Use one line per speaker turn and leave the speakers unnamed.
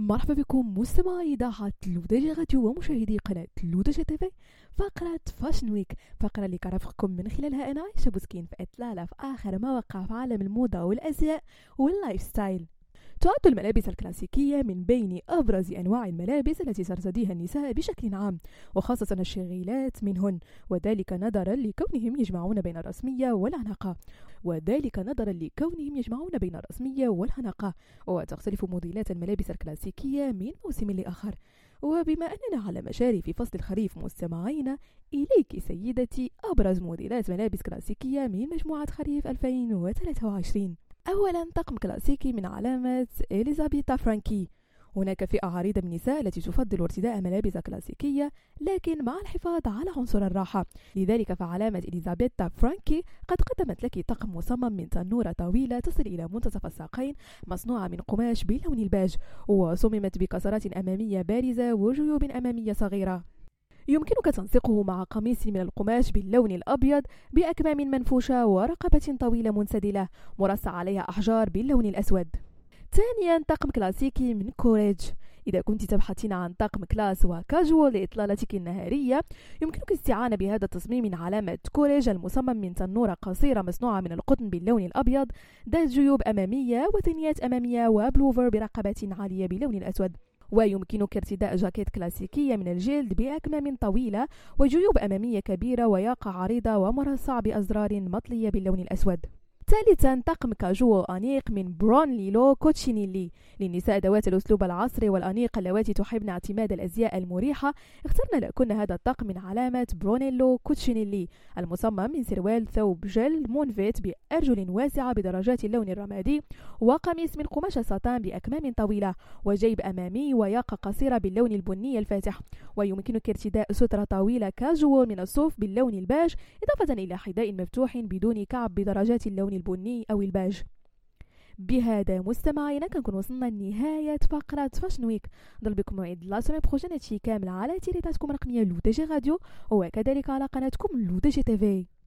مرحبا بكم مستمعي إذاعة لودجي راديو ومشاهدي قناة لودجي تيفي. فقرة fashion week فقرة اللي كرفقكم من خلالها أنا عايشة بوسكين في إطلالة في آخر ما وقع في عالم الموضة والأزياء وال lifestyle تعد الملابس الكلاسيكية من بين أبرز أنواع الملابس التي ترتديها النساء بشكل عام وخاصة الشغيلات منهن. وذلك نظرا لكونهم يجمعون بين الرسمية والأناقة. وذلك نظرا لكونهم يجمعون بين الرسمية والأناقة. وتختلف موديلات الملابس الكلاسيكية من موسم لآخر. وبما أننا على مشارف فصل الخريف مستمعين إليك سيدتي أبرز موديلات ملابس كلاسيكية من مجموعة خريف 2023 أولا طقم كلاسيكي من علامة إليزابيتا فرانكي. هناك فئة عريضة من النساء التي تفضل ارتداء ملابس كلاسيكية لكن مع الحفاظ على عنصر الراحة. لذلك فعلامة إليزابيتا فرانكي قد قدمت لك طقم مصمم من تنورة طويلة تصل إلى منتصف الساقين مصنوعة من قماش باللون الباج وصممت بكسرات أمامية بارزة وجيوب أمامية صغيرة. يمكنك تنسيقه مع قميص من القماش باللون الأبيض بأكمام منفوشة ورقبة طويلة منسدلة مرصع عليها أحجار باللون الأسود. ثانيا طقم كلاسيكي من كوريج. إذا كنت تبحثين عن طقم classe وكاجوال لإطلالتك النهارية يمكنك الاستعانة بهذا التصميم من علامة كوريج المصمم من تنورة قصيرة مصنوعة من القطن باللون الأبيض ذات جيوب أمامية وثنيات أمامية وبلوفر برقبات عالية باللون الأسود. ويمكنك ارتداء جاكيت كلاسيكية من الجلد بأكمام طويلة وجيوب أمامية كبيرة وياقة عريضة ومرصع بأزرار مطلية باللون الأسود. ثالثا طقم كاجوال أنيق من برونيلو كوتشينيلي. للنساء ذوات الأسلوب العصري والأنيق اللواتي تحبن اعتماد الأزياء المريحة. اخترنا لكن هذا الطقم من علامة برونيلو كوتشينيلي المصمم من سروال ثوب جل مونفيت بأرجل واسعة بدرجات اللون الرمادي وقميص من قماش ساتان بأكمام طويلة وجيب أمامي وياقة قصيرة باللون البني الفاتح. ويمكنك ارتداء سترة طويلة كاجوال من الصوف باللون الباج إضافة إلى حذاء مفتوح بدون كعب بدرجات اللون البني أو الباج. بهذا مستمعينا كنكون وصلنا لنهاية فقرة fashion week ضل بكم موعد لا سومي بروجين كامل على تيليتاتكم الرقمية لو راديو وكذلك على قناتكم لو تيفي